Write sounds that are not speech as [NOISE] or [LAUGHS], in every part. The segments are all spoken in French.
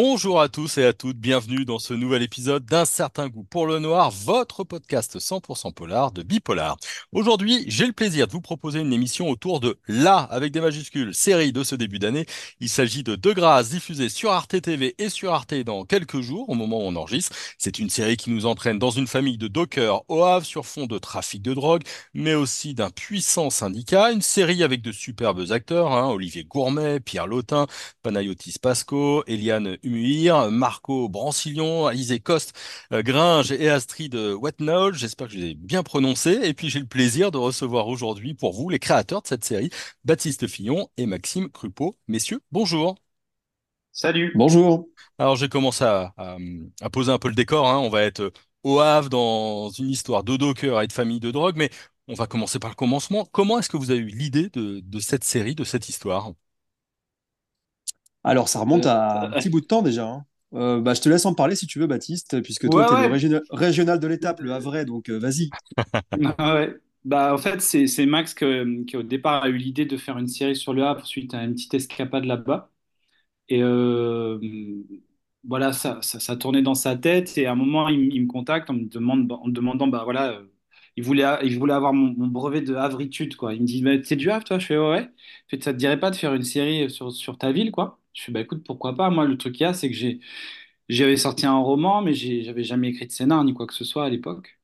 Bonjour à tous et à toutes, bienvenue dans ce nouvel épisode d'Un certain goût pour le noir, votre podcast 100% polar de Bipolar. Aujourd'hui, j'ai le plaisir de vous proposer une émission autour de la, avec des majuscules, série de ce début d'année. Il s'agit de De Grâce, diffusée sur Arte TV et sur Arte dans quelques jours, au moment où on enregistre. C'est une série qui nous entraîne dans une famille de dockers au Havre sur fond de trafic de drogue, mais aussi d'un puissant syndicat. Une série avec de superbes acteurs, hein, Olivier Gourmet, Pierre Lautin, Panayotis Pasco, Eliane Humuir, Marco Brancillon, Alizé Coste, euh, Gringe et Astrid Wetnall. J'espère que je les ai bien prononcés. Et puis j'ai le plaisir de recevoir aujourd'hui pour vous les créateurs de cette série, Baptiste Fillon et Maxime Crupeau. Messieurs, bonjour. Salut. Bonjour. Alors j'ai commencé à, à- à poser un peu le décor. hein. On va être au Havre dans une histoire de docker et de famille de drogue, mais on va commencer par le commencement. Comment est-ce que vous avez eu l'idée de, de cette série, de cette histoire? Alors, ça remonte Euh, à un petit bout de temps déjà. hein. Euh, bah, je te laisse en parler si tu veux, Baptiste, puisque toi, ouais, tu es le régional, régional de l'étape, le Havrais, donc euh, vas-y. [LAUGHS] Ah ouais. Bah, en fait, c'est Max que- qui, au départ, a eu l'idée de faire une série sur le Havre suite à une petite escapade là-bas. Et euh, voilà, ça, ça, ça tournait dans sa tête. Et à un moment, il, me contacte en me demande, en me demandant, bah voilà, euh, il voulait, il voulait avoir mon, mon brevet de havritude, quoi. Il me dit, mais t'es du Havre, toi? Je fais, ouais, ça te dirait pas de faire une série sur, sur ta ville, quoi? Je fais, bah écoute, pourquoi pas? Moi, le truc qu'il y a, c'est que j'avais sorti un roman, mais j'ai- j'avais jamais écrit de scénar ni quoi que ce soit à l'époque.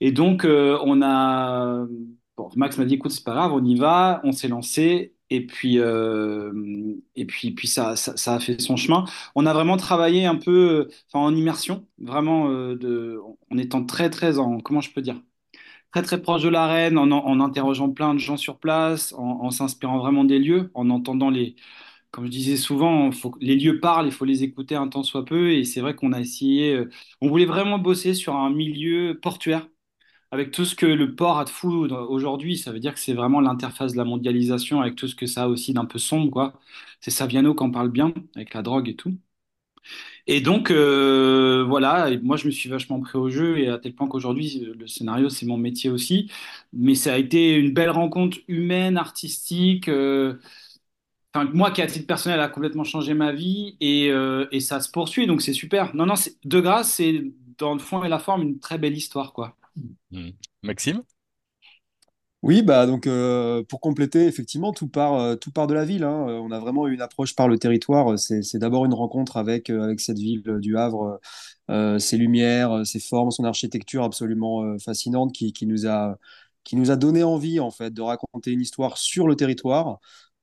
Et donc, euh, on a. Bon, Max m'a dit, écoute, c'est pas grave, on y va, on s'est lancé. Et puis, euh, et puis, puis ça, ça, a fait son chemin. On a vraiment travaillé un peu, en immersion, vraiment, euh, de, en étant très, très en, comment je peux dire, très, très proche de l'arène, en, en interrogeant plein de gens sur place, en s'inspirant vraiment des lieux, en entendant les, comme je disais souvent, les lieux parlent, il faut les écouter un temps soit peu. Et c'est vrai qu'on a essayé, euh, on voulait vraiment bosser sur un milieu portuaire avec tout ce que le port a de fou aujourd'hui, ça veut dire que c'est vraiment l'interface de la mondialisation avec tout ce que ça a aussi d'un peu sombre, quoi. C'est Saviano qui en parle bien, avec la drogue et tout. Et donc, euh, voilà, moi je me suis vachement pris au jeu, et à tel point qu'aujourd'hui, le scénario, c'est mon métier aussi. Mais ça a été une belle rencontre humaine, artistique, euh, enfin, moi qui, à titre personnel, a complètement changé ma vie, et, euh, et ça se poursuit, donc c'est super. Non, non, de grâce, c'est dans le fond et la forme une très belle histoire, quoi. Hmm. Maxime? Oui, bah donc euh, pour compléter, effectivement, tout part, euh, tout part de la ville. hein. On a vraiment eu une approche par le territoire. C'est, d'abord une rencontre avec, euh, avec cette ville euh, du Havre, euh, ses lumières, ses formes, son architecture absolument euh, fascinante qui, qui nous a, qui nous a donné envie en fait de raconter une histoire sur le territoire,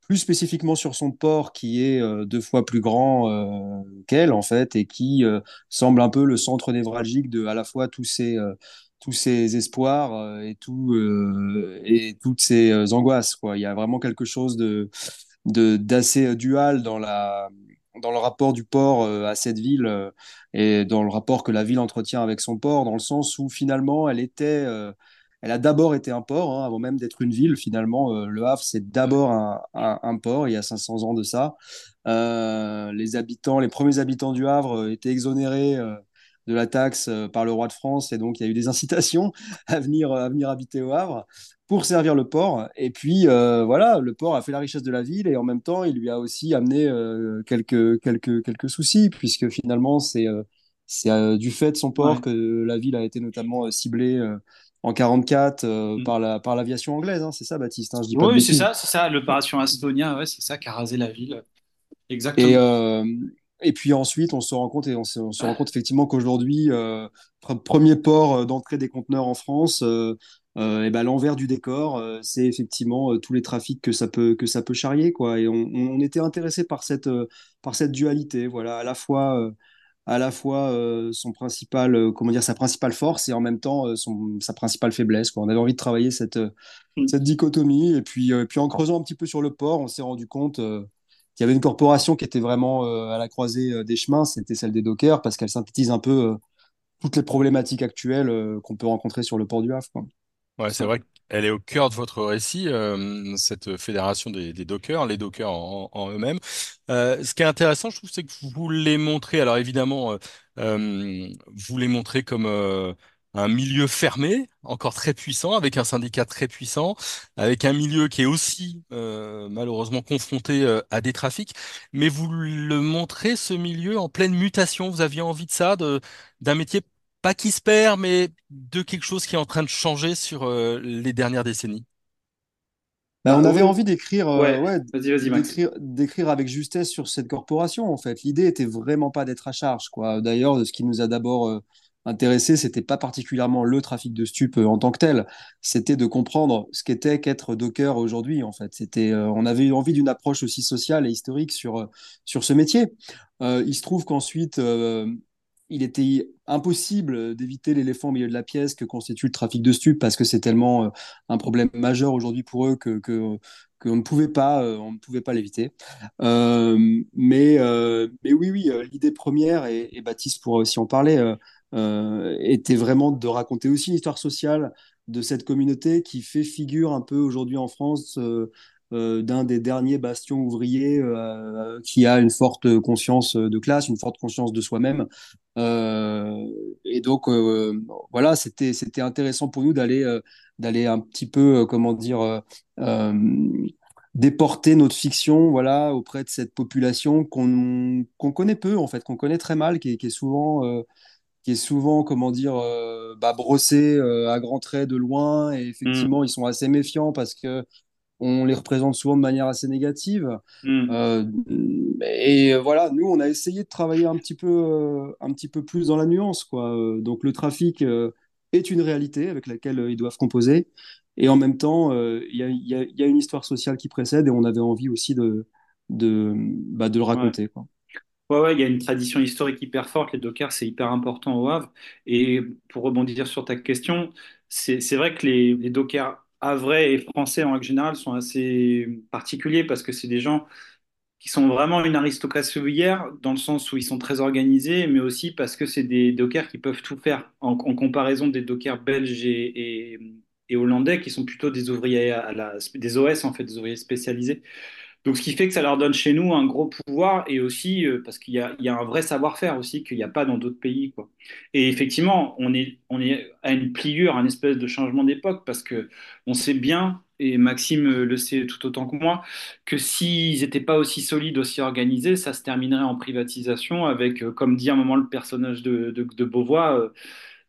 plus spécifiquement sur son port qui est euh, deux fois plus grand euh, qu'elle en fait et qui euh, semble un peu le centre névralgique de à la fois tous ces tous ces espoirs et, tout, et toutes ces angoisses. Quoi. Il y a vraiment quelque chose de, d'assez dual dans, la, dans le rapport du port à cette ville et dans le rapport que la ville entretient avec son port, dans le sens où finalement elle était... elle a d'abord été un port, hein, avant même d'être une ville. Finalement, euh, Le Havre, c'est d'abord un, un, un port, il y a 500 ans de ça. Euh, les habitants, les premiers habitants du Havre euh, étaient exonérés euh, de la taxe par le roi de France, et donc il y a eu des [LAUGHS] incitations à venir, à venir habiter au Havre pour servir le port. Et puis voilà, le port a fait la richesse de la ville, et en même temps, il lui a aussi amené quelques, quelques, quelques soucis, puisque finalement, c'est c'est du fait de son port Ouais. que la ville a été notamment ciblée en 44 euh, par la, par l'aviation anglaise. hein. C'est ça, Baptiste, hein, je dis pas Oui, c'est ça, c'est ça, l'opération Astonia, ouais, c'est ça qui a rasé la ville. Et, Exactement. euh, et puis ensuite, on se rend compte, et on se, on se rend compte effectivement qu'aujourd'hui, euh, pr- premier port euh, d'entrée des conteneurs en France, euh, euh, et ben, l'envers du décor, euh, c'est effectivement euh, tous les trafics que ça peut, que ça peut charrier, quoi. Et on, on était intéressé par cette, euh, par cette dualité, voilà, à la fois, euh, à la fois euh, son principal, euh, comment dire, sa principale force et en même temps euh, son, sa principale faiblesse, quoi. On avait envie de travailler cette, euh, cette dichotomie. Et puis, euh, et puis en creusant un petit peu sur le port, on s'est rendu compte euh, qu'il y avait une corporation qui était vraiment euh, à la croisée euh, des chemins, c'était celle des dockers, parce qu'elle synthétise un peu euh, toutes les problématiques actuelles euh, qu'on peut rencontrer sur le port du Havre, quoi. Ouais, c'est vrai qu'elle est au cœur de votre récit, euh, cette fédération des, des dockers, les dockers en, eux-mêmes. Euh, ce qui est intéressant, je trouve, c'est que vous les montrez, alors évidemment, euh, euh, vous les montrez comme euh, un milieu fermé, encore très puissant, avec un syndicat très puissant, avec un milieu qui est aussi euh, malheureusement confronté euh, à des trafics. Mais vous le montrez, ce milieu en pleine mutation. Vous aviez envie de ça, d'un métier pas qui se perd, mais de quelque chose qui est en train de changer sur euh, les dernières décennies. Bah, on avait envie d'écrire euh, ouais, ouais, vas-y, vas-y, Max. d'écrire d'écrire avec justesse sur cette corporation en fait. L'idée était vraiment pas d'être à charge quoi. D'ailleurs, ce qui nous a d'abord euh, intéressé, c'était pas particulièrement le trafic de stupes euh, en tant que tel, c'était de comprendre ce qu'était qu'être docker aujourd'hui en fait. C'était euh, on avait eu envie d'une approche aussi sociale et historique sur euh, sur ce métier. Euh, il se trouve qu'ensuite euh, il était impossible d'éviter l'éléphant au milieu de la pièce que constitue le trafic de stupes parce que c'est tellement euh, un problème majeur aujourd'hui pour eux que, qu'on ne pouvait pas, euh, on ne pouvait pas l'éviter. Euh, mais, mais oui, oui, l'idée première, et, et Baptiste pourra aussi en parler, était vraiment de raconter aussi une histoire sociale de cette communauté qui fait figure un peu aujourd'hui en France d'un des derniers bastions ouvriers qui a une forte conscience de classe, une forte conscience de soi-même. Euh, et donc, euh, voilà, c'était, c'était intéressant pour nous d'aller euh, d'aller un petit peu, comment dire, déporter notre fiction, voilà, auprès de cette population qu'on qu'on connaît peu, en fait, qu'on connaît très mal, qui est, qui est souvent, euh, qui est souvent, comment dire, euh, bah, brossée euh, à grands traits de loin. Et Hmm, effectivement, ils sont assez méfiants parce que on les représente souvent de manière assez négative. hmm, Euh, et voilà, nous, on a essayé de travailler un petit peu, euh, un petit peu plus dans la nuance, quoi. Euh, Donc, le trafic est une réalité avec laquelle ils doivent composer. Et en même temps, il y a, y y une histoire sociale qui précède et on avait envie aussi de, de, bah, de le ouais. raconter, quoi. Ouais, ouais, il y a une tradition historique hyper forte. Les dockers, c'est hyper important au Havre. Et pour rebondir sur ta question, c'est c'est vrai que les, les dockers havrais et français en règle générale sont assez particuliers parce que c'est des gens qui sont vraiment une aristocratie ouvrière dans le sens où ils sont très organisés, mais aussi parce que c'est des dockers qui peuvent tout faire en, comparaison des dockers belges et, et, et hollandais qui sont plutôt des ouvriers à la, des OS en fait, des ouvriers spécialisés. Donc, ce qui fait que ça leur donne chez nous un gros pouvoir et aussi euh, parce qu'il y a, un vrai savoir-faire aussi qu'il n'y a pas dans d'autres pays, quoi. Et effectivement, on est, on est à une pliure, un espèce de changement d'époque parce que on sait bien, et Maxime euh, le sait tout autant que moi, que s'ils n'étaient pas aussi solides, aussi organisés, ça se terminerait en privatisation avec, euh, comme dit à un moment le personnage de, de, de Beauvois,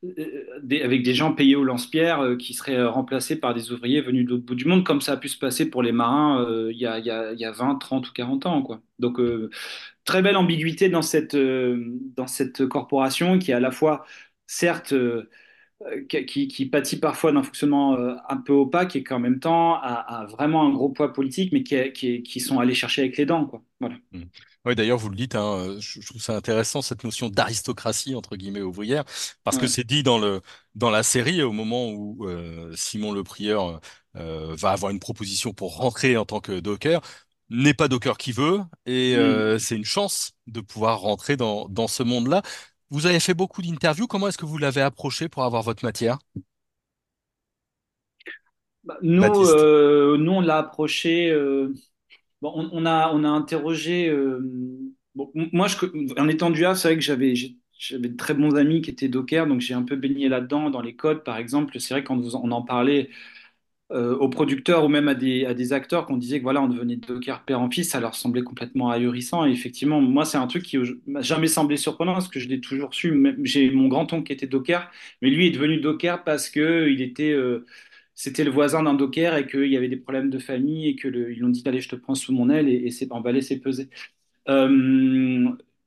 avec des gens payés au lance-pierre euh, qui seraient euh, remplacés par des ouvriers venus de l'autre bout du monde, comme ça a pu se passer pour les marins euh, il y a, y a, il y a 20, 30 ou 40 ans. Donc, très belle ambiguïté dans cette, dans cette corporation qui est à la fois, certes, qui, qui pâtit parfois d'un fonctionnement un peu opaque et qui en même temps a, vraiment un gros poids politique, mais qui, sont allés chercher avec les dents. Voilà. Oui, d'ailleurs, vous le dites, hein, je, je trouve ça intéressant, cette notion d'aristocratie, entre guillemets, ouvrière, parce que c'est dit dans le, dans la série, au moment où euh, Simon le Prieur euh, va avoir une proposition pour rentrer en tant que docker, n'est pas docker qui veut, et Mm. euh, c'est une chance de pouvoir rentrer dans, dans ce monde-là. Vous avez fait beaucoup d'interviews, comment est-ce que vous l'avez approché pour avoir votre matière? Bah, nous, nous, on l'a approché. On, a, on a interrogé. euh, moi, en étant du Havre, c'est vrai que j'avais, j'avais de très bons amis qui étaient dockers, donc j'ai un peu baigné là-dedans, dans les codes, par exemple. C'est vrai quand vous- on en parlait euh, aux producteurs ou même à des, à des acteurs, qu'on disait que voilà, on devenait docker père en fils, ça leur semblait complètement ahurissant. Et effectivement, moi, c'est un truc qui m'a jamais semblé surprenant parce que je l'ai toujours su. J'ai mon grand-oncle qui était docker, mais lui est devenu docker parce que il était. euh, c'était le voisin d'un docker et qu'il y avait des problèmes de famille et que le- ils lui ont dit allez je te prends sous mon aile et, et c'est emballé c'est pesé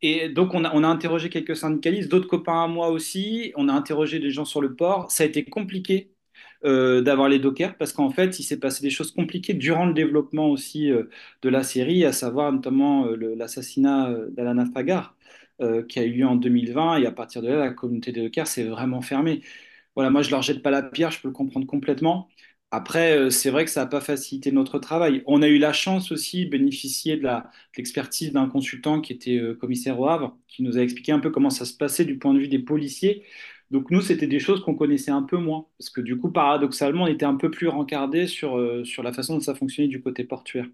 et donc on a, interrogé quelques syndicalistes d'autres copains à moi aussi. On a interrogé des gens sur le port. Ça a été compliqué euh, d'avoir les dockers parce qu'en fait il s'est passé des choses compliquées durant le développement aussi euh, de la série à savoir notamment euh, l'assassinat d'Alana Fagar qui a eu lieu en 2020 et à partir de là la communauté des dockers s'est vraiment fermée voilà, moi, je leur jette pas la pierre, je peux le comprendre complètement. Après, euh, c'est vrai que ça n'a pas facilité notre travail. On a eu la chance aussi de bénéficier de l'expertise d'un consultant qui était euh, commissaire au Havre, qui nous a expliqué un peu comment ça se passait du point de vue des policiers. Donc nous, c'était des choses qu'on connaissait un peu moins, parce que du coup, paradoxalement, on était un peu plus rencardé sur, euh, sur la façon dont ça fonctionnait du côté portuaire.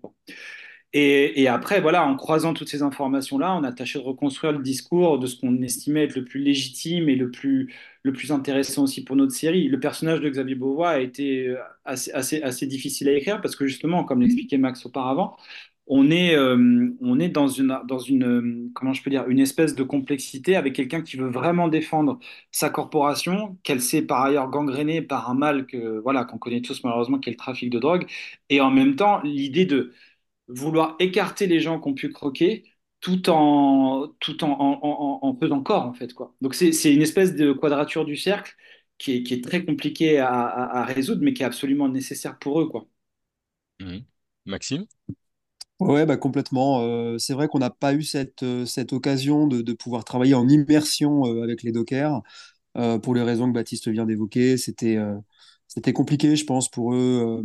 Et, après, voilà, en croisant toutes ces informations-là, on a tâché de reconstruire le discours de ce qu'on estimait être le plus légitime et le plus, le plus intéressant aussi pour notre série. Le personnage de Xavier Beauvois a été euh, assez, assez, difficile à écrire parce que justement, comme l'expliquait Max auparavant, on est, euh, on est dans une, dans une, comment je peux dire, une espèce de complexité avec quelqu'un qui veut vraiment défendre sa corporation, qu'elle s'est par ailleurs gangrénée par un mal que, voilà, qu'on connaît tous malheureusement, qui est le trafic de drogue, et en même temps l'idée de vouloir écarter les gens qui ont pu croquer tout en, tout en, en, en, en faisant corps, en fait, quoi. Donc c'est, c'est une espèce de quadrature du cercle qui est, qui est très compliquée à, à, à résoudre, mais qui est absolument nécessaire pour eux, quoi. Maxime? Ouais, bah complètement. Euh, c'est vrai qu'on n'a pas eu cette, euh, cette occasion de, de pouvoir travailler en immersion euh, avec les dockers euh, pour les raisons que Baptiste vient d'évoquer. C'était euh, c'était compliqué, je pense, pour eux.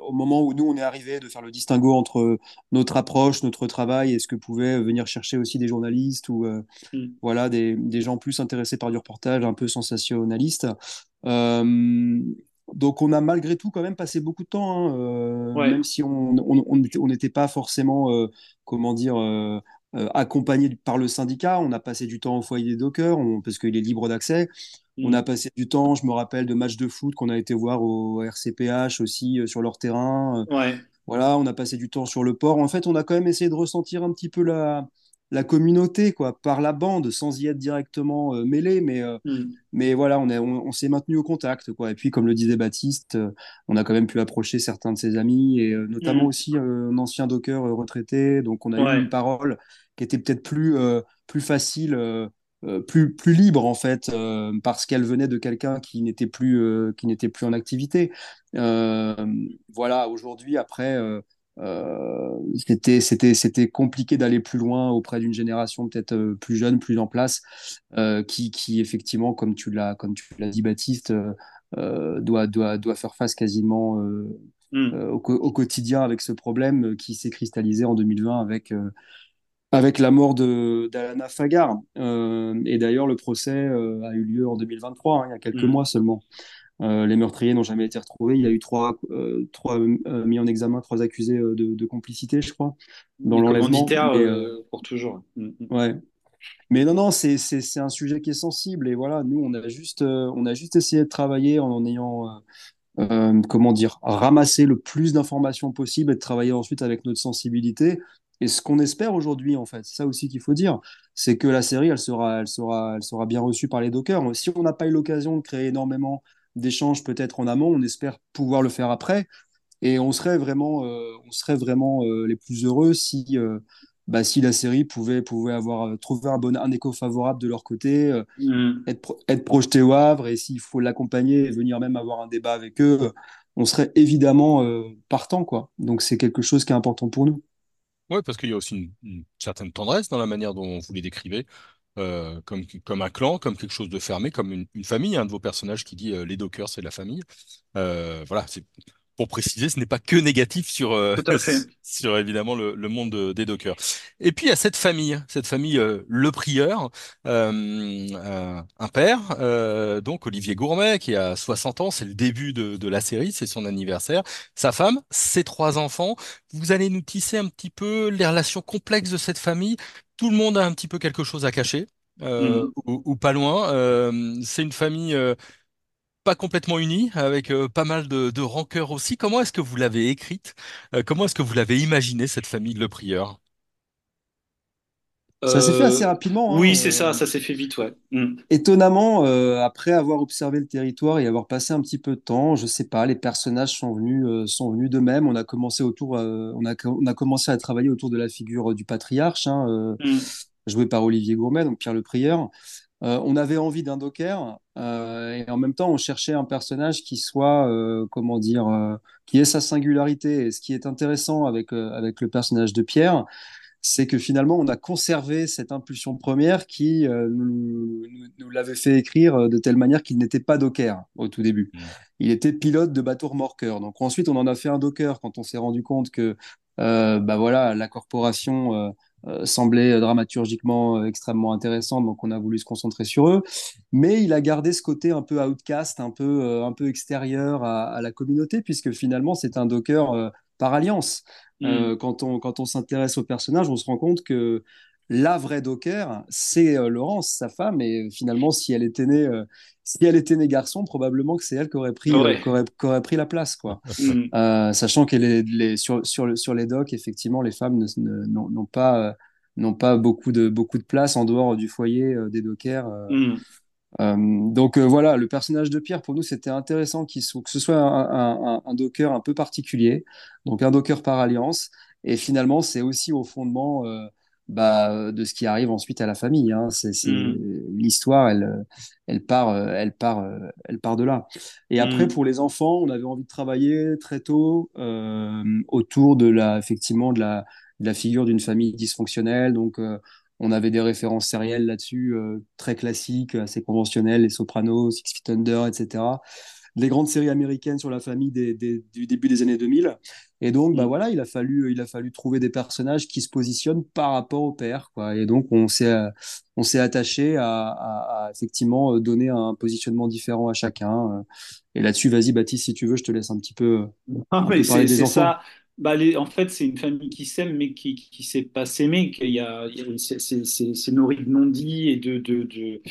Au moment où nous, on est arrivé, de faire le distinguo entre notre approche, notre travail et ce que pouvaient venir chercher aussi des journalistes ou euh, Mm. voilà, des, des gens plus intéressés par du reportage, un peu sensationnaliste. Euh, donc on a malgré tout quand même passé beaucoup de temps, hein, euh, Ouais. même si on on- on n'était on pas forcément, comment dire, accompagné par le syndicat. On a passé du temps au foyer des dockers, on- parce qu'il est libre d'accès. On a Mm. passé du temps, je me rappelle, de matchs de foot qu'on a été voir au RCPH aussi, euh, sur leur terrain. Ouais. Voilà, on a passé du temps sur le port. En fait, on a quand même essayé de ressentir un petit peu la, la communauté, quoi, par la bande, sans y être directement euh, mêlé, mais, euh, Mm. mais voilà, on est, on, on s'est maintenu au contact, quoi. Et puis, comme le disait Baptiste, euh, on a quand même pu approcher certains de ses amis, et euh, notamment Mm. aussi euh, un ancien docker euh, retraité. Donc, on a eu une parole qui était peut-être plus, euh, plus facile, euh, plus, plus libre, en fait, euh, parce qu'elle venait de quelqu'un qui n'était plus, euh, qui n'était plus en activité. Voilà, aujourd'hui, après. c'était, c'était, c'était compliqué d'aller plus loin auprès d'une génération peut-être plus jeune, plus en place, qui, qui effectivement, comme tu l'as, comme tu l'as dit, Baptiste, doit, doit, doit faire face quasiment euh, Mm. euh, au, quotidien avec ce problème qui s'est cristallisé en 2020 avec, avec la mort d'Alana Fagar. Euh, et d'ailleurs, le procès euh, a eu lieu en 2023, hein, il y a quelques Mm. mois seulement. Euh, les meurtriers n'ont jamais été retrouvés. Il y a eu trois, euh, trois euh, mis en examen, trois accusés de, de complicité, je crois, dans l'enlèvement. pour toujours. Mm. Mm. ouais. Mais non, non, c'est un sujet qui est sensible. Et voilà, nous, on a juste on a juste essayé de travailler en en ayant comment dire, ramasser le plus d'informations possible et de travailler ensuite avec notre sensibilité. Et ce qu'on espère aujourd'hui, en fait, c'est ça aussi qu'il faut dire, c'est que la série, elle sera, elle sera, elle sera bien reçue par les dockers. Si on n'a pas eu l'occasion de créer énormément d'échanges peut-être en amont, on espère pouvoir le faire après. Et on serait vraiment, euh, on serait vraiment euh, les plus heureux si, euh, bah, si la série pouvait, pouvait avoir trouvé un bon, un écho favorable de leur côté, Mm. être, pro- être projeté au Havre et s'il faut l'accompagner et venir même avoir un débat avec eux, on serait évidemment partant, quoi. Donc c'est quelque chose qui est important pour nous. Ouais, parce qu'il y a aussi une, certaine tendresse dans la manière dont vous les décrivez, euh, comme, un clan, comme quelque chose de fermé, comme une, une famille. Un de vos personnages qui dit euh, les dockers, c'est la famille. Euh, voilà, c'est pour préciser, ce n'est pas que négatif sur, euh, à [LAUGHS] sur évidemment le, le monde de- des dockers. Et puis il y a cette famille, cette famille, euh, le prieur, euh, euh, un père, euh, donc Olivier Gourmet, qui a 60 ans, c'est le début de, de la série, c'est son anniversaire. Sa femme, ses trois enfants. Vous allez nous tisser un petit peu les relations complexes de cette famille. Tout le monde a un petit peu quelque chose à cacher. euh, Mm. ou, ou pas loin. Euh, c'est une famille euh, pas complètement unie, avec euh, pas mal de, de rancœur aussi. Comment est-ce que vous l'avez écrite? Euh, comment est-ce que vous l'avez imaginé, cette famille de Le Prieur? Ça s'est fait assez Euh, rapidement, oui, hein, c'est ça, ça s'est fait vite, ouais. Mm. Étonnamment, euh, après avoir observé le territoire et avoir passé un petit peu de temps, je sais pas, les personnages sont venus, euh, sont venus d'eux-mêmes. On a commencé autour, euh, on a, on a commencé à travailler autour de la figure du patriarche, hein, euh, Mm. joué par Olivier Gourmet, donc Pierre le Prieur. Euh, on avait envie d'un docker euh, et en même temps, on cherchait un personnage qui soit, euh, comment dire, qui ait sa singularité. Et ce qui est intéressant avec, avec le personnage de Pierre, c'est que finalement, on a conservé cette impulsion première qui nous, l'avait fait écrire de telle manière qu'il n'était pas docker au tout début. Hmm. Il était pilote de bateau remorqueur. Donc ensuite, on en a fait un docker quand on s'est rendu compte que bah voilà, la corporation semblait dramaturgiquement euh, extrêmement intéressante. Donc on a voulu se concentrer sur eux. Mais il a gardé ce côté un peu outcast, un peu, euh, un peu extérieur à, à la communauté, puisque finalement, c'est un docker euh, par alliance. Mm. euh, quand on, quand on s'intéresse au personnage, on se rend compte que la vraie Docker, c'est euh, Laurence, sa femme, et finalement, si elle était née, euh, si elle était née garçon, probablement que c'est elle qui aurait pris, euh, Ouais. qui aurait, qui aurait pris la place, quoi. [LAUGHS] Mm. Euh, sachant que les, les, sur, sur, le- sur les docks, effectivement, les femmes n'ont pas, euh, n'ont pas beaucoup de, beaucoup de place en dehors du foyer euh, des dockers. euh, Mm. euh, donc euh, voilà, le personnage de Pierre, pour nous, c'était intéressant qu'il soit, que ce soit un, un, un, un Docker un peu particulier, donc un Docker par alliance. Et finalement, c'est aussi au fondement euh, bah, de ce qui arrive ensuite à la famille. Hein. C'est, c'est, Mm. l'histoire, elle, elle part, euh, elle part, euh, elle part de là. Et après, Mm. pour les enfants, on avait envie de travailler très tôt euh, autour de la, effectivement, de la, de la figure d'une famille dysfonctionnelle. Donc euh, on avait des références sérielles là-dessus, euh, très classiques, assez conventionnelles, Les Sopranos, Six Feet Under, etc. Les grandes séries américaines sur la famille des, des- du début des années 2000. Et donc, bah Mm. voilà, il a fallu, il a fallu trouver des personnages qui se positionnent par rapport au père, quoi. Et donc, on s'est, euh, on s'est attaché à, à- à effectivement euh, donner un positionnement différent à chacun. euh. Et là-dessus, vas-y, Baptiste, si tu veux, je te laisse un petit peu, Ah, peu c'est ça. Bah, les, en fait, c'est une famille qui s'aime, mais qui qui sait pas s'aimer. y a, a- c'est nourri de non-dits et de, de, de...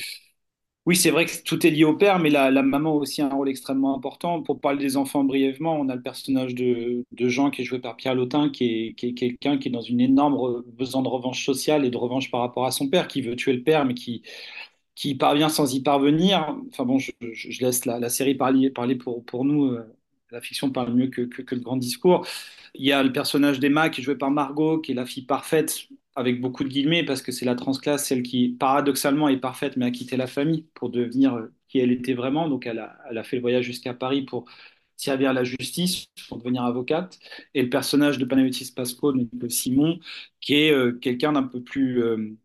Oui, c'est vrai que tout est lié au père, mais la, la maman a aussi un rôle extrêmement important. Pour parler des enfants brièvement, on a le personnage de, Jean qui est joué par Pierre Lotin, qui est, quelqu'un qui est dans une énorme besoin de revanche sociale et de revanche par rapport à son père, qui veut tuer le père, mais qui, qui parvient sans y parvenir. Enfin bon, je, laisse la, la série parler, parler pour, pour nous. euh, La fiction parle mieux que, que, que le grand discours. Il y a le personnage d'Emma qui est joué par Margot, qui est la fille parfaite, avec beaucoup de guillemets, parce que c'est la transclasse, celle qui, paradoxalement, est parfaite, mais a quitté la famille pour devenir euh, qui elle était vraiment. Donc elle a, fait le voyage jusqu'à Paris pour servir la justice, pour devenir avocate. Et le personnage de Panayotis Pasco, donc de Simon, qui est euh, quelqu'un d'un peu plus... euh,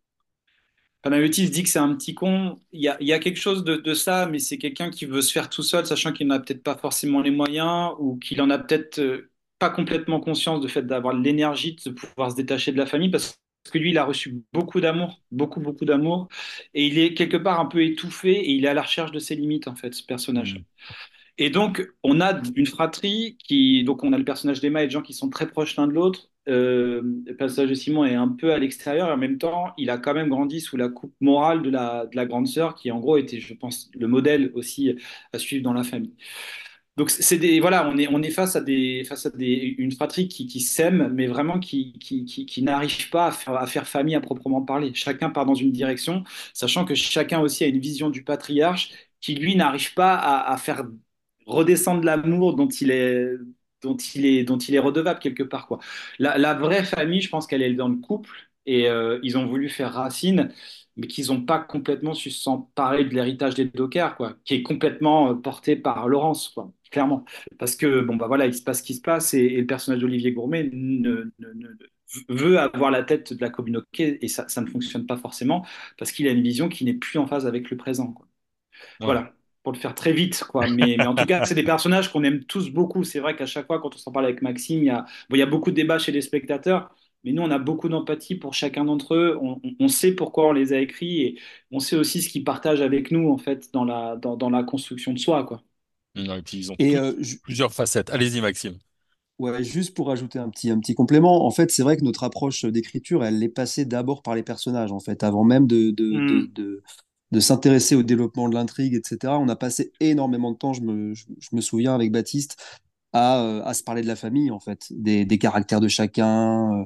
Panayotis dit que c'est un petit con. Il y a, quelque chose de, ça, mais c'est quelqu'un qui veut se faire tout seul, sachant qu'il n'en a peut-être pas forcément les moyens ou qu'il en a peut-être euh, pas complètement conscience du fait d'avoir l'énergie de pouvoir se détacher de la famille parce que lui, il a reçu beaucoup d'amour, beaucoup, beaucoup d'amour. Et il est quelque part un peu étouffé et il est à la recherche de ses limites, en fait, ce personnage. Mm. Et donc, on a une fratrie qui. Donc, on a le personnage d'Emma et de Jean qui sont très proches l'un de l'autre. Euh, le personnage de Simon est un peu à l'extérieur et en même temps, il a quand même grandi sous la coupe morale de la, de la grande sœur qui, en gros, était, je pense, le modèle aussi à suivre dans la famille. Donc, c'est des. Voilà, on est, on est face à, des, face à des, une fratrie qui, qui s'aime, mais vraiment qui, qui, qui, qui n'arrive pas à faire, à faire famille à proprement parler. Chacun part dans une direction, sachant que chacun aussi a une vision du patriarche qui, lui, n'arrive pas à, faire redescendre l'amour dont il est, dont il est, dont il est redevable quelque part, quoi. La, la vraie famille, je pense qu'elle est dans le couple et euh, ils ont voulu faire racine, mais qu'ils n'ont pas complètement su s'emparer de l'héritage des Dockers, quoi, qui est complètement euh, porté par Laurence, quoi, clairement. Parce que, bon, bah voilà, il se passe ce qui se passe et, et le personnage d'Olivier Gourmet ne, ne- ne- veut avoir la tête de la communauté et ça, ça ne fonctionne pas forcément parce qu'il a une vision qui n'est plus en phase avec le présent, quoi. Ouais. Voilà, pour le faire très vite, quoi. Mais, mais en tout cas, c'est des personnages qu'on aime tous beaucoup. C'est vrai qu'à chaque fois, quand on s'en parle avec Maxime, il y a, bon, il y a beaucoup de débats chez les spectateurs, mais nous, on a beaucoup d'empathie pour chacun d'entre eux. On, sait pourquoi on les a écrits et on sait aussi ce qu'ils partagent avec nous, en fait, dans la, dans, dans la construction de soi, quoi. Et puis ils ont Et euh, plusieurs facettes. Allez-y, Maxime. Ouais, juste pour ajouter un petit, un petit complément, en fait, c'est vrai que notre approche d'écriture, elle est passée d'abord par les personnages, en fait, avant même de, de, de, Mm, de, de s'intéresser au développement de l'intrigue, etc. On a passé énormément de temps, je me, je, je me souviens avec Baptiste, à, euh, à se parler de la famille, en fait, des, des caractères de chacun, euh,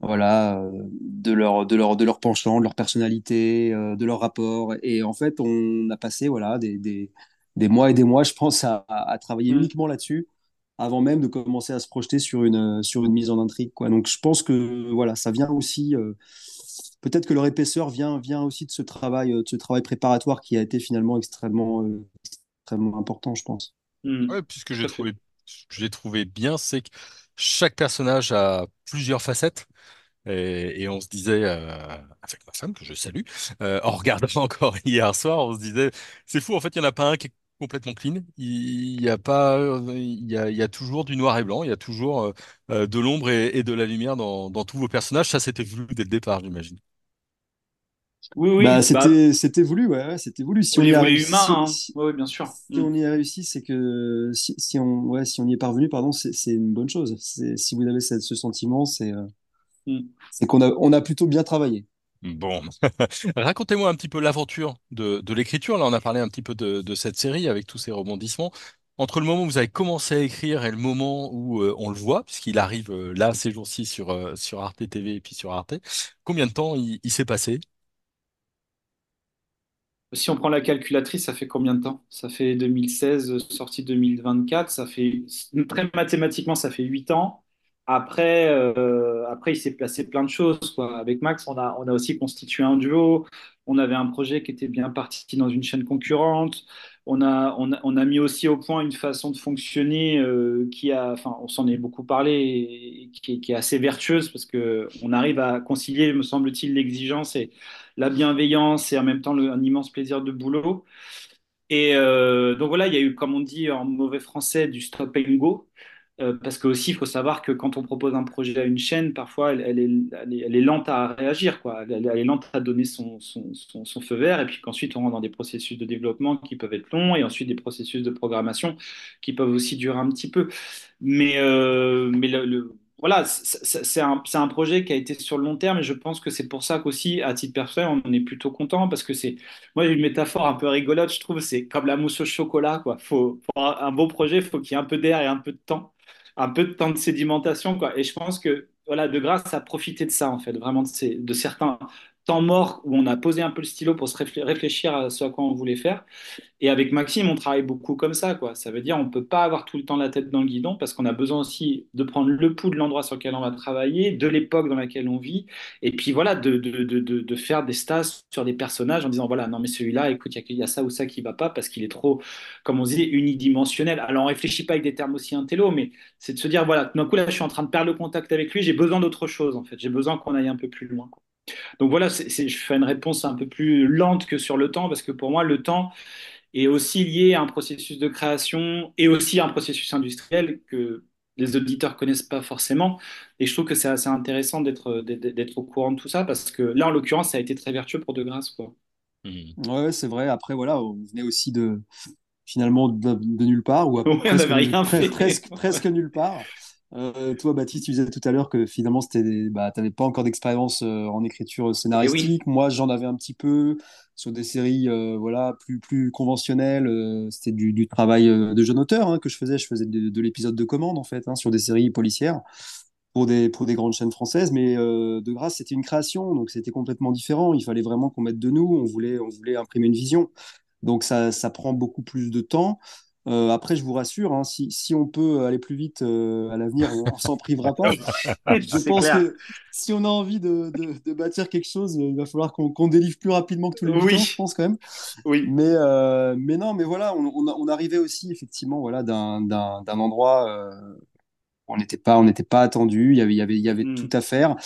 voilà, euh, de leur, de leur, de leur penchant, de leur personnalité, euh, de leur rapport. Et en fait, on a passé, voilà, des, des, des mois et des mois, je pense, à, travailler mm, uniquement là-dessus avant même de commencer à se projeter sur une, sur une mise en intrigue, quoi. Donc je pense que voilà, ça vient aussi, euh, peut-être que leur épaisseur vient, vient aussi de ce travail, de ce travail préparatoire qui a été finalement extrêmement, euh, extrêmement important, je pense. mm, Ouais, puis ce que tout j'ai trouvé, que j'ai trouvé bien, c'est que chaque personnage a plusieurs facettes. Et, on se disait, euh, avec ma femme, que je salue, euh, en regardant [LAUGHS] encore hier soir, on se disait, c'est fou, en fait, il n'y en a pas un qui est complètement clean. Il y a pas, il y a, toujours du noir et blanc, il y a toujours euh, de l'ombre et, de la lumière dans, dans tous vos personnages. Ça, c'était voulu dès le départ, j'imagine. Oui, Bah, oui, bah, c'était, c'était voulu, ouais, ouais, c'était voulu. Si on y a réussi, humain, si, hein. si- Oui, oui, bien sûr. si Mm, on y a réussi, c'est que si, si on, ouais, si on y est parvenu, pardon, c'est c'est une bonne chose. C'est, si vous avez ce, ce sentiment, c'est euh, mm. c'est qu'on a, on a plutôt bien travaillé. Bon, [LAUGHS] racontez-moi un petit peu l'aventure de, de l'écriture. Là, on a parlé un petit peu de, de cette série avec tous ces rebondissements. Entre le moment où vous avez commencé à écrire et le moment où euh, on le voit, puisqu'il arrive euh, là ces jours-ci sur, euh, sur Arte TV et puis sur Arte, combien de temps il, il s'est passé? Si on prend la calculatrice, ça fait combien de temps? Ça fait 2016, sortie 2024, ça fait, très mathématiquement, ça fait 8 ans. Après, euh, après il s'est passé plein de choses. Avec Max, on a, on a aussi constitué un duo. On avait un projet qui était bien parti dans une chaîne concurrente. On a, on a, mis aussi au point une façon de fonctionner euh, qui a, enfin, on s'en est beaucoup parlé, et qui est, assez vertueuse parce que on arrive à concilier, me semble-t-il, l'exigence et la bienveillance et en même temps un immense plaisir de boulot. Et euh, donc voilà, il y a eu, comme on dit en mauvais français, du stop and go. Euh, parce que aussi, il faut savoir que quand on propose un projet à une chaîne, parfois, elle, est, elle est, lente à réagir, quoi. Elle, est lente à donner son, son, feu vert, et puis qu'ensuite, on rentre dans des processus de développement qui peuvent être longs, et ensuite des processus de programmation qui peuvent aussi durer un petit peu. Mais, euh, mais le, voilà, c'est un, un projet qui a été sur le long terme, et je pense que c'est pour ça qu'aussi, à titre personnel, on est plutôt content, parce que c'est, moi, une métaphore un peu rigolote, je trouve, c'est comme la mousse au chocolat, quoi. Faut, pour un beau projet, il faut qu'il y ait un peu d'air et un peu de temps un peu de temps de sédimentation, quoi. Et je pense que, voilà, De Grasse a profité de ça, en fait, vraiment de, ces, de certains temps morts où on a posé un peu le stylo pour se réfléchir à ce à quoi on voulait faire. Et avec Maxime, on travaille beaucoup comme ça, quoi. Ça veut dire on peut pas avoir tout le temps la tête dans le guidon parce qu'on a besoin aussi de prendre le pouls de l'endroit sur lequel on va travailler, de l'époque dans laquelle on vit, et puis voilà, de, faire des stages sur des personnages en disant voilà, non mais celui-là, écoute, il y, a- ça ou ça qui va pas parce qu'il est trop, comme on dit, unidimensionnel. Alors on réfléchit pas avec des termes aussi intello, mais c'est de se dire voilà, d'un coup là, je suis en train de perdre le contact avec lui, j'ai besoin d'autre chose en fait, j'ai besoin qu'on aille un peu plus loin. Donc voilà, c'est, c'est- je fais une réponse un peu plus lente que sur le temps parce que pour moi, le temps est aussi lié à un processus de création et aussi à un processus industriel que les auditeurs connaissent pas forcément. Et je trouve que c'est assez intéressant d'être d'être d'être au courant de tout ça parce que là, en l'occurrence, ça a été très vertueux pour De Grasse, quoi. Hmm. Ouais, c'est vrai. Après, voilà, on venait aussi de finalement de, de nulle part ou à Ouais, on presque rien [LAUGHS] presque, presque nulle part. Euh, toi, Baptiste, tu disais tout à l'heure que finalement, c'était, bah, t'avais pas encore d'expérience euh, en écriture oui, scénaristique. Moi, j'en avais un petit peu sur des séries, euh, voilà, plus plus conventionnelles. C'était du, du travail de jeune auteur hein, que je faisais. Je faisais de, de l'épisode de commande en fait, hein, sur des séries policières pour des pour des grandes chaînes françaises. Mais de grâce, c'était une création, donc c'était complètement différent. Il fallait vraiment qu'on mette de nous. On voulait on voulait imprimer une vision. Donc ça, ça prend beaucoup plus de temps. Euh, après, je vous rassure, hein, si, si on peut aller plus vite euh, à l'avenir, on s'en privera pas. [LAUGHS] Je pense clair. que si on a envie de, de, de bâtir quelque chose, euh, il va falloir qu'on délivre plus rapidement que tous les 8 ans, je Oui, pense quand même. oui. Mais, euh, mais non, mais voilà, on, on, arrivait aussi effectivement voilà, d'un endroit, on n'était pas, on n'était pas attendu, il y avait, il y avait, il y avait tout Hmm. à faire.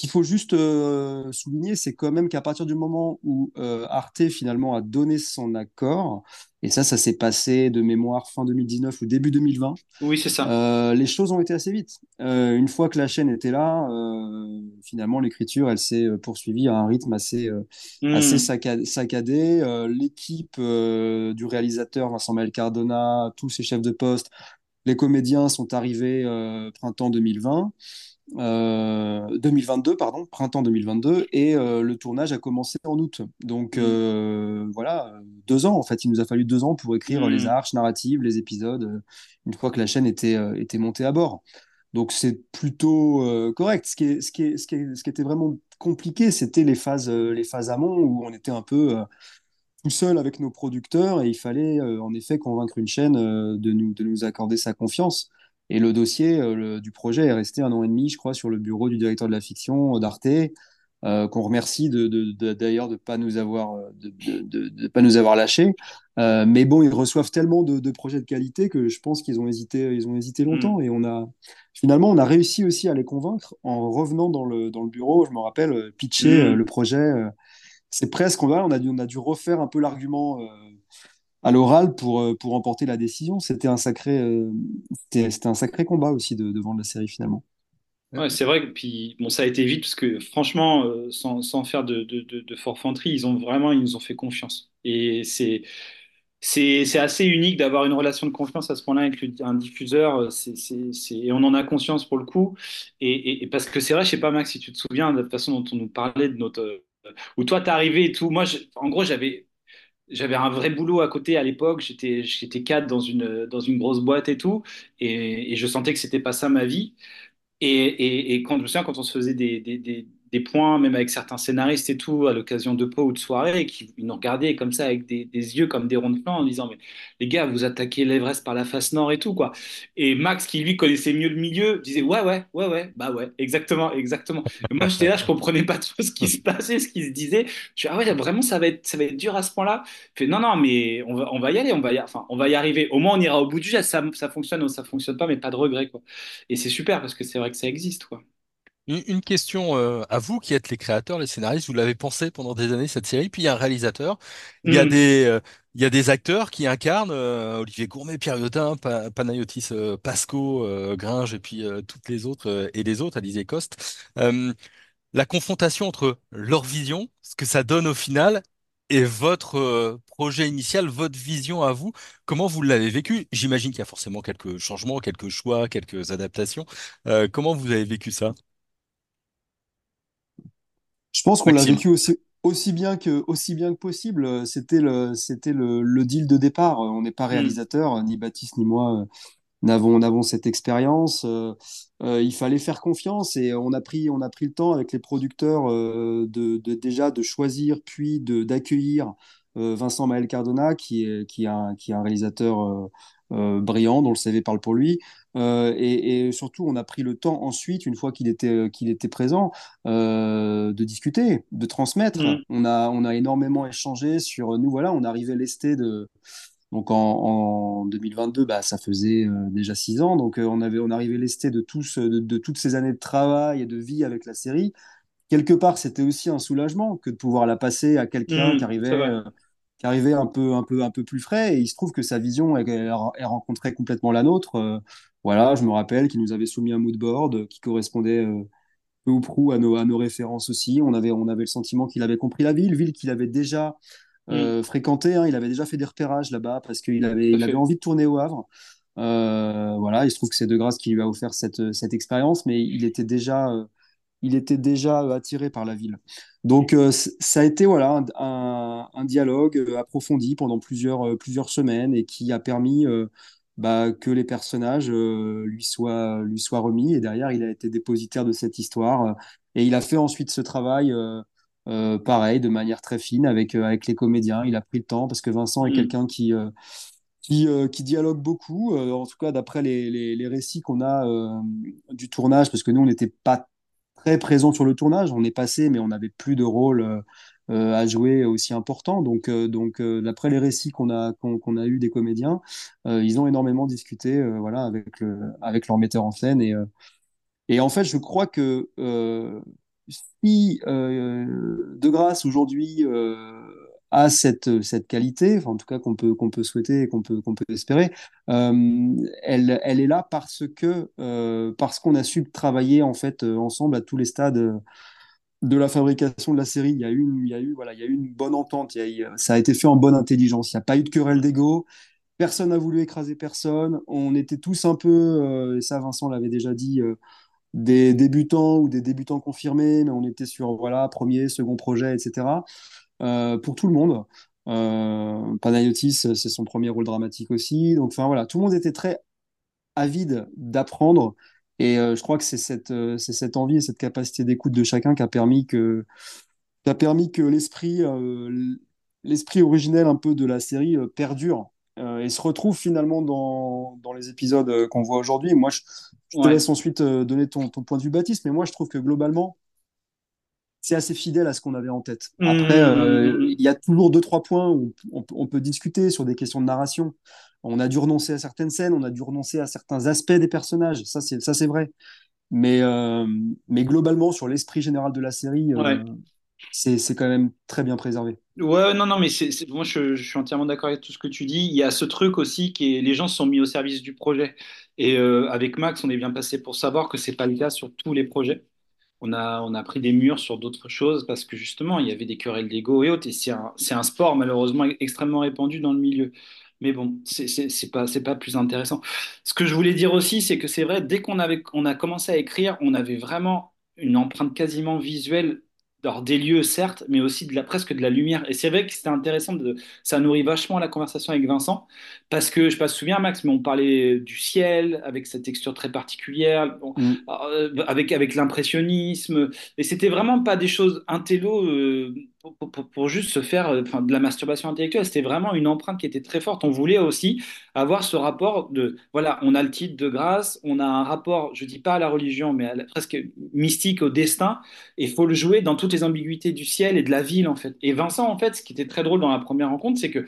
Ce qu'il faut juste euh, souligner, c'est quand même qu'à partir du moment où euh, Arte finalement a donné son accord, et ça, ça s'est passé de mémoire fin 2019 ou début 2020, Oui, c'est ça. euh, les choses ont été assez vite. Une fois que la chaîne était là, finalement, l'écriture, elle s'est poursuivie à un rythme assez, assez Hmm. sacca- saccadé. L'équipe du réalisateur Vincent Maël Cardona, tous ses chefs de poste, les comédiens sont arrivés printemps 2020 euh, 2022, pardon, printemps 2022, et euh, le tournage a commencé en août. Donc Hmm. euh, voilà, deux ans en fait. Il nous a fallu deux ans pour écrire les Hmm. arches narratives, les épisodes, euh, une fois que la chaîne était, euh, était montée à bord. Donc c'est plutôt euh, correct. Ce qui est, ce qui est, ce qui est- ce qui était vraiment compliqué, c'était les phases, euh, les phases amont où on était un peu euh, tout seul avec nos producteurs et il fallait euh, en effet convaincre une chaîne euh, de nous, de nous accorder sa confiance. Et le dossier euh, le- du projet est resté un an et demi, je crois, sur le bureau du directeur de la fiction d'Arte, euh, qu'on remercie de, de- de- d'ailleurs de pas nous avoir de, pas nous avoir lâchés. Euh, mais bon, ils reçoivent tellement de, projets de qualité que je pense qu'ils ont hésité, ils ont hésité Hmm. longtemps. Et on a finalement, on a réussi aussi à les convaincre en revenant dans le, dans le bureau. Je me rappelle pitcher euh, le projet. c'est presque, on a, on a dû, on a dû refaire un peu l'argument euh, à l'oral pour, euh, pour emporter la décision. C'était un sacré, euh, un sacré combat aussi de, vendre la série finalement. Ouais, c'est vrai que puis bon, ça a été vite parce que franchement, euh, sans, sans faire de, de, de, forfanterie, ils ont vraiment, ils nous ont fait confiance. Et c'est c'est assez unique d'avoir une relation de confiance à ce point-là avec un diffuseur. C'est c'est et on en a conscience pour le coup. Et, et, parce que c'est vrai, je sais pas Max si tu te souviens de la façon dont on nous parlait de notre euh, où toi t'es arrivé et tout. Moi, en gros, j'avais j'avais un vrai boulot à côté à l'époque. J'étais j'étais cadre dans une dans une grosse boîte et tout. Et, je sentais que c'était pas ça ma vie. Et, et, quand, je me souviens, quand on se faisait des, des, des points, même avec certains scénaristes et tout, à l'occasion de pots ou de soirées, qui nous regardaient comme ça avec des, des yeux comme des ronds de flanc en disant, mais les gars, vous attaquez l'Everest par la face nord et tout, quoi. Et Max, qui lui connaissait mieux le milieu, disait, ouais, ouais, ouais, ouais, bah ouais, exactement, exactement. Et moi, j'étais là, je comprenais pas trop ce qui se passait, ce qui se disait. Je suis, ah ouais, vraiment, ça va être, ça va être dur à ce point-là. Je fais, non, non, mais on va, on va y aller, on va y, enfin, on va y arriver. Au moins, on ira au bout du geste. Ça, ça fonctionne ou ça fonctionne pas, mais pas de regret, quoi. Et c'est super parce que c'est vrai que ça existe, quoi. Une, une question euh, à vous qui êtes les créateurs, les scénaristes, vous l'avez pensé pendant des années cette série, puis il y a un réalisateur, il y a des, euh, il y a des acteurs qui incarnent euh, Olivier Gourmet, Pierre Yotin, Pa- Panayotis Pasco, Gringe et puis toutes les autres et les autres, Alizé Coste. La confrontation entre leur vision, ce que ça donne au final, et votre projet initial, votre vision à vous, comment vous l'avez vécu? J'imagine qu'il y a forcément quelques changements, quelques choix, quelques adaptations. Euh, comment vous avez vécu ça, Je pense qu'on l'a vécu aussi, aussi bien que, aussi bien que possible. C'était le, c'était le, le deal de départ. On n'est pas Hmm. réalisateur, ni Baptiste ni moi euh, n'avons, n'avons cette expérience. Euh, euh, il fallait faire confiance et on a pris, on a pris le temps avec les producteurs euh, de, de déjà de choisir puis de d'accueillir Vincent Maël Cardona, qui est, qui est un, qui est un réalisateur brillant, dont le CV parle pour lui. Euh, et, et surtout, on a pris le temps ensuite, une fois qu'il était, qu'il était présent, euh, de discuter, de transmettre. Hmm. On a, on a énormément échangé sur nous. Voilà, on arrivait lesté de. Donc en, en 2022, bah, ça faisait euh, déjà six ans. Donc euh, on avait, on arrivait lesté de, tous, de, de toutes ces années de travail et de vie avec la série. Quelque part, c'était aussi un soulagement que de pouvoir la passer à quelqu'un qui Hmm. C'est arrivait, euh, qui arrivait un peu, un peu, un peu plus frais. Et il se trouve que sa vision, elle, elle rencontrait complètement la nôtre. Voilà, je me rappelle qu'il nous avait soumis un mood board qui correspondait euh, peu ou prou à nos, à nos références aussi. On avait, on avait le sentiment qu'il avait compris la ville, ville qu'il avait déjà euh, fréquentée. hein. il avait déjà fait des repérages là-bas parce qu'il avait, Tout à il avait envie de tourner au Havre. Euh, voilà, il se trouve que c'est De Grasse qui lui a offert cette, cette expérience, mais il était déjà, euh, il était déjà attiré par la ville. Donc ça a été voilà un, un- dialogue approfondi pendant plusieurs, plusieurs semaines et qui a permis bah, que les personnages euh, lui soient, lui soient remis. Et derrière, il a été dépositaire de cette histoire. et il a fait ensuite ce travail, euh, euh, pareil, de manière très fine avec, avec les comédiens. Il a pris le temps parce que Vincent est Hmm. quelqu'un qui, qui, qui dialogue beaucoup. en tout cas, d'après les, les, les récits qu'on a du tournage, parce que nous, on n'était pas très présents sur le tournage. On est passé, mais on n'avait plus de rôle euh, euh, à jouer aussi important. Donc, euh, donc d'après les récits qu'on a, qu'on, qu'on a eu des comédiens, ils ont énormément discuté voilà, avec, le, avec leur metteur en scène. Et, et en fait, je crois que si De Grasse aujourd'hui a cette, cette qualité, en tout cas qu'on peut, qu'on peut souhaiter et qu'on peut, qu'on peut espérer, euh, elle, elle est là parce que euh, parce qu'on a su travailler en fait euh, ensemble à tous les stades de la fabrication de la série. Il y a eu, il y a eu, voilà, il y a eu une bonne entente. Ça a été fait en bonne intelligence. Il n'y a pas eu de querelle d'ego. Personne n'a voulu écraser personne. On était tous un peu, euh, et ça Vincent l'avait déjà dit, euh, des débutants ou des débutants confirmés, mais on était sur voilà, premier, second projet, etc. Euh, pour tout le monde. Euh, Panayotis, c'est son premier rôle dramatique aussi. Donc, enfin voilà, tout le monde était très avide d'apprendre. Et euh, je crois que c'est cette, euh, c'est cette envie et cette capacité d'écoute de chacun qui a permis que, qui a permis que l'esprit, euh, l'esprit originel un peu de la série euh, perdure euh, et se retrouve finalement dans, dans les épisodes euh, qu'on voit aujourd'hui. Moi, je, je te Ouais. laisse ensuite euh, donner ton, ton point de vue, Baptiste, mais moi, je trouve que globalement, c'est assez fidèle à ce qu'on avait en tête. Hmm, Après, euh, hmm. il y a toujours deux, trois points où on, on peut discuter sur des questions de narration. On a dû renoncer à certaines scènes, on a dû renoncer à certains aspects des personnages. Ça, c'est, ça, c'est vrai. Mais, euh, mais globalement, sur l'esprit général de la série, Ouais. euh, c'est, c'est quand même très bien préservé. Ouais, non, non, mais c'est, c'est- moi je, je suis entièrement d'accord avec tout ce que tu dis. Il y a ce truc aussi qui est les gens se sont mis au service du projet. Et euh, avec Max, on est bien passé pour savoir que c'est pas le cas sur tous les projets. On a, on a pris des murs sur d'autres choses parce que justement, il y avait des querelles d'ego et autres. Et c'est un, un sport malheureusement extrêmement répandu dans le milieu. Mais bon, c'est pas, pas plus intéressant. Ce que je voulais dire aussi, c'est que c'est vrai, dès qu'on on a commencé à écrire, on avait vraiment une empreinte quasiment visuelle alors, des lieux, certes, mais aussi de la, presque de la lumière. Et c'est vrai que c'était intéressant, de, ça nourrit vachement la conversation avec Vincent, parce que, je ne sais pas si tu te souviens, Max, mais on parlait du ciel, avec sa texture très particulière, bon, Mm. euh, avec, avec l'impressionnisme. Et c'était vraiment pas des choses intello euh, pour, juste se faire euh, de la masturbation intellectuelle. C'était vraiment une empreinte qui était très forte. On voulait aussi avoir ce rapport de, voilà, on a le titre de grâce, on a un rapport, je dis pas à la religion, mais à presque mystique au destin. Et il faut le jouer dans toutes les ambiguïtés du ciel et de la ville, en fait. Et Vincent, en fait, ce qui était très drôle dans la première rencontre, c'est que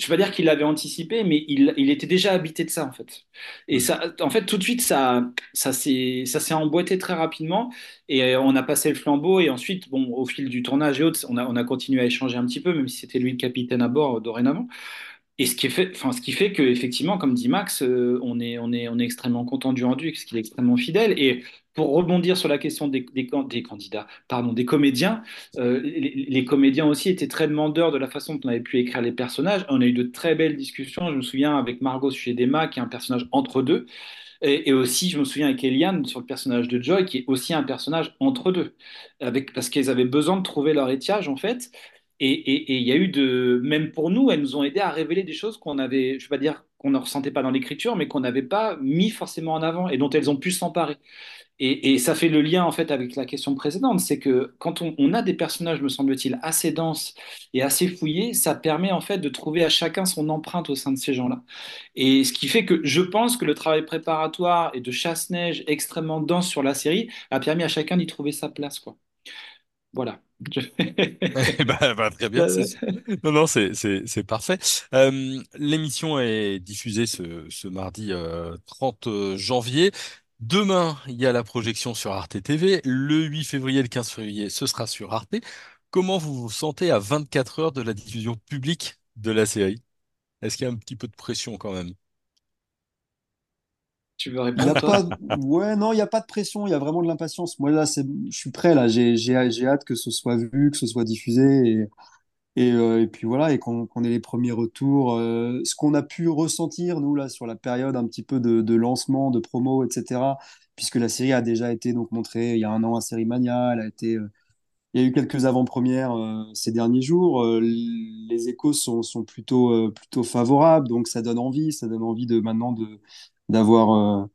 je ne vais pas dire qu'il l'avait anticipé, mais il, il était déjà habité de ça, en fait. Et ça, en fait, tout de suite, ça, ça s'est, ça s'est emboîté très rapidement. Et euh, on a passé le flambeau. Et ensuite, bon, au fil du tournage et autres, on a, on a continué à échanger un petit peu, même si c'était lui le capitaine à bord euh, dorénavant. Et ce qui fait, enfin, ce qui fait que, effectivement, comme dit Max, euh, on est, on est, on est extrêmement content du rendu, parce qu'il est extrêmement fidèle. Et pour rebondir sur la question des, des, can- des candidats, pardon, des comédiens, euh, les, comédiens aussi étaient très demandeurs de la façon dont on avait pu écrire les personnages. On a eu de très belles discussions. Je me souviens avec Margot sujet d'Emma, qui est un personnage entre deux. Et, aussi, je me souviens avec Eliane sur le personnage de Joy, qui est aussi un personnage entre deux, avec, parce qu'elles avaient besoin de trouver leur étiage, en fait. Et il y a eu de, même pour nous, elles nous ont aidé à révéler des choses qu'on avait, je ne vais pas dire qu'on ne ressentait pas dans l'écriture, mais qu'on n'avait pas mis forcément en avant et dont elles ont pu s'emparer. Et, et ça fait le lien en fait avec la question précédente, c'est que quand on, on a des personnages, me semble-t-il, assez denses et assez fouillés, ça permet en fait de trouver à chacun son empreinte au sein de ces gens-là. Et ce qui fait que je pense que le travail préparatoire et de chasse-neige extrêmement dense sur la série a permis à chacun d'y trouver sa place, quoi. Voilà. Bah, [LAUGHS] très bien, c'est [LAUGHS] non non c'est c'est c'est parfait. Euh, l'émission est diffusée ce ce mardi euh, 30 janvier. Demain, il y a la projection sur Arte TV. Le 8 février, le 15 février, ce sera sur Arte. Comment vous vous sentez à 24 heures de la diffusion publique de la série? Est-ce qu'il y a un petit peu de pression quand même? Tu veux répondre, pas, ouais, non, il n'y a pas de pression, il y a vraiment de l'impatience. Moi, là, je suis prêt, là, j'ai, hâte que ce soit vu, que ce soit diffusé, et, et, euh, et puis voilà, et qu'on ait les premiers retours. Euh, ce qu'on a pu ressentir, nous, là, sur la période un petit peu de, de lancement, de promo, etc., puisque la série a déjà été donc montrée il y a un an à Série Mania, elle a été, euh, il y a eu quelques avant-premières ces derniers jours. Les échos sont, sont plutôt, plutôt favorables, donc ça donne envie, ça donne envie de maintenant de d'avoir euh,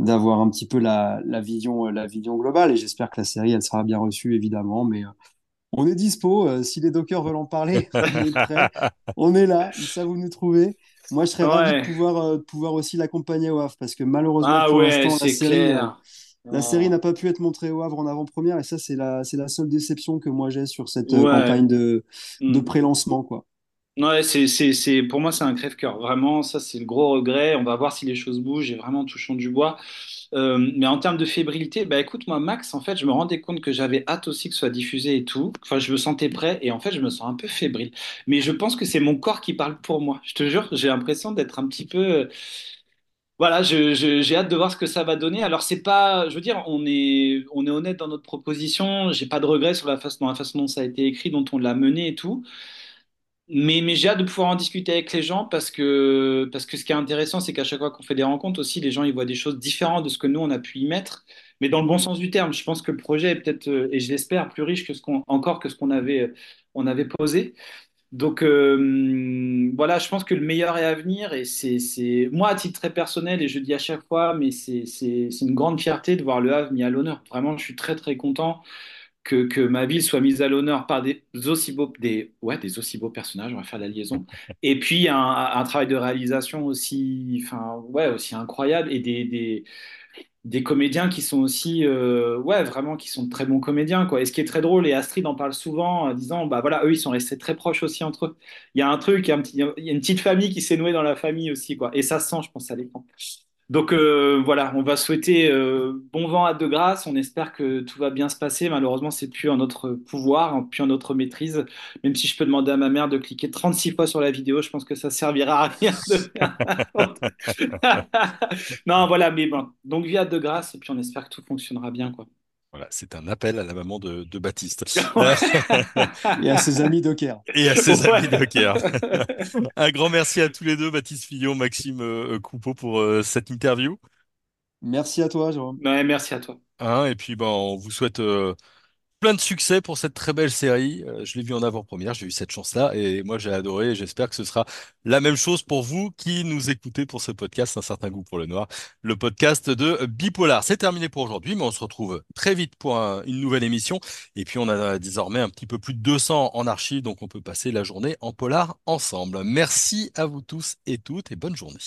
d'avoir un petit peu la, la vision, la vision globale. Et j'espère que la série, elle sera bien reçue, évidemment. Mais euh, on est dispo. euh, si les dockers veulent en parler, [LAUGHS] on est prêt. On est là. Savent où nous trouver. Moi, je serais ravi de pouvoir, euh, de pouvoir aussi l'accompagner au Havre, parce que malheureusement, Ah pour ouais, l'instant, la série, euh, clair. la série n'a pas pu être montrée au Havre en avant-première, et ça, c'est la, c'est la seule déception que moi j'ai sur cette euh, Ouais. campagne de, de Hmm. pré-lancement, quoi. Ouais, c'est, c'est, c'est, pour moi, c'est un crève-cœur. Vraiment, ça, c'est le gros regret. On va voir si les choses bougent. J'ai vraiment touchant du bois. Euh, mais en termes de fébrilité, bah écoute, moi, Max, en fait, je me rendais compte que j'avais hâte aussi que ce soit diffusé et tout. Enfin, je me sentais prêt et en fait, je me sens un peu fébrile. Mais je pense que c'est mon corps qui parle pour moi. Je te jure, j'ai l'impression d'être un petit peu. euh, Voilà, j'ai hâte de voir ce que ça va donner. Alors, c'est pas. Je veux dire, on est, on est honnête dans notre proposition. J'ai pas de regrets sur la façon dont ça a été écrit, dont on l'a mené et tout. Mais, j'ai hâte de pouvoir en discuter avec les gens parce que, parce que ce qui est intéressant, c'est qu'à chaque fois qu'on fait des rencontres aussi, les gens ils voient des choses différentes de ce que nous on a pu y mettre, mais dans le bon sens du terme. Je pense que le projet est peut-être, euh, et je l'espère, plus riche que ce qu'on, encore que ce qu'on avait, euh, on avait posé. Donc euh, voilà, je pense que le meilleur est à venir et c'est, moi à titre très personnel, et je dis à chaque fois, mais c'est une grande fierté de voir le Havre mis à l'honneur. Vraiment, je suis très très content que, que ma ville soit mise à l'honneur par des aussi beaux, des, ouais, des aussi beaux personnages, on va faire la liaison. [LAUGHS] Et puis un, un travail de réalisation aussi, enfin, ouais, aussi incroyable et des, des, des comédiens qui sont aussi, euh, ouais, vraiment, qui sont de très bons comédiens, quoi. Et ce qui est très drôle, et Astrid en parle souvent, en disant, bah voilà, eux, ils sont restés très proches aussi entre eux. Il y a un truc, il y a, un petit- il y a une petite famille qui s'est nouée dans la famille aussi, quoi. Et ça se sent, je pense, à l'écran. Donc euh, voilà, on va souhaiter euh, bon vent à De Grasse. On espère que tout va bien se passer. Malheureusement, c'est plus en notre pouvoir, plus en notre maîtrise. Même si je peux demander à ma mère de cliquer 36 fois sur la vidéo, je pense que ça servira à rien. [LAUGHS] Non, voilà, mais bon. Donc via De Grasse, et puis on espère que tout fonctionnera bien, quoi. Voilà, c'est un appel à la maman de, de Baptiste. [LAUGHS] Et à ses amis docker. Et à ses Ouais. amis docker. Un grand merci à tous les deux, Baptiste Fillon, Maxime euh, Coupeau, pour euh, cette interview. Merci à toi, Jérôme. Ouais, merci à toi. Hein, et puis, ben, on vous souhaite euh, plein de succès pour cette très belle série. Euh, je l'ai vu en avant-première, j'ai eu cette chance-là, et moi j'ai adoré, et j'espère que ce sera la même chose pour vous qui nous écoutez pour ce podcast, Un certain goût pour le noir, le podcast de Bipolar. C'est terminé pour aujourd'hui, mais on se retrouve très vite pour un- une nouvelle émission. Et puis on a désormais un petit peu plus de 200 en archives, donc on peut passer la journée en polar ensemble. Merci à vous tous et toutes, et bonne journée.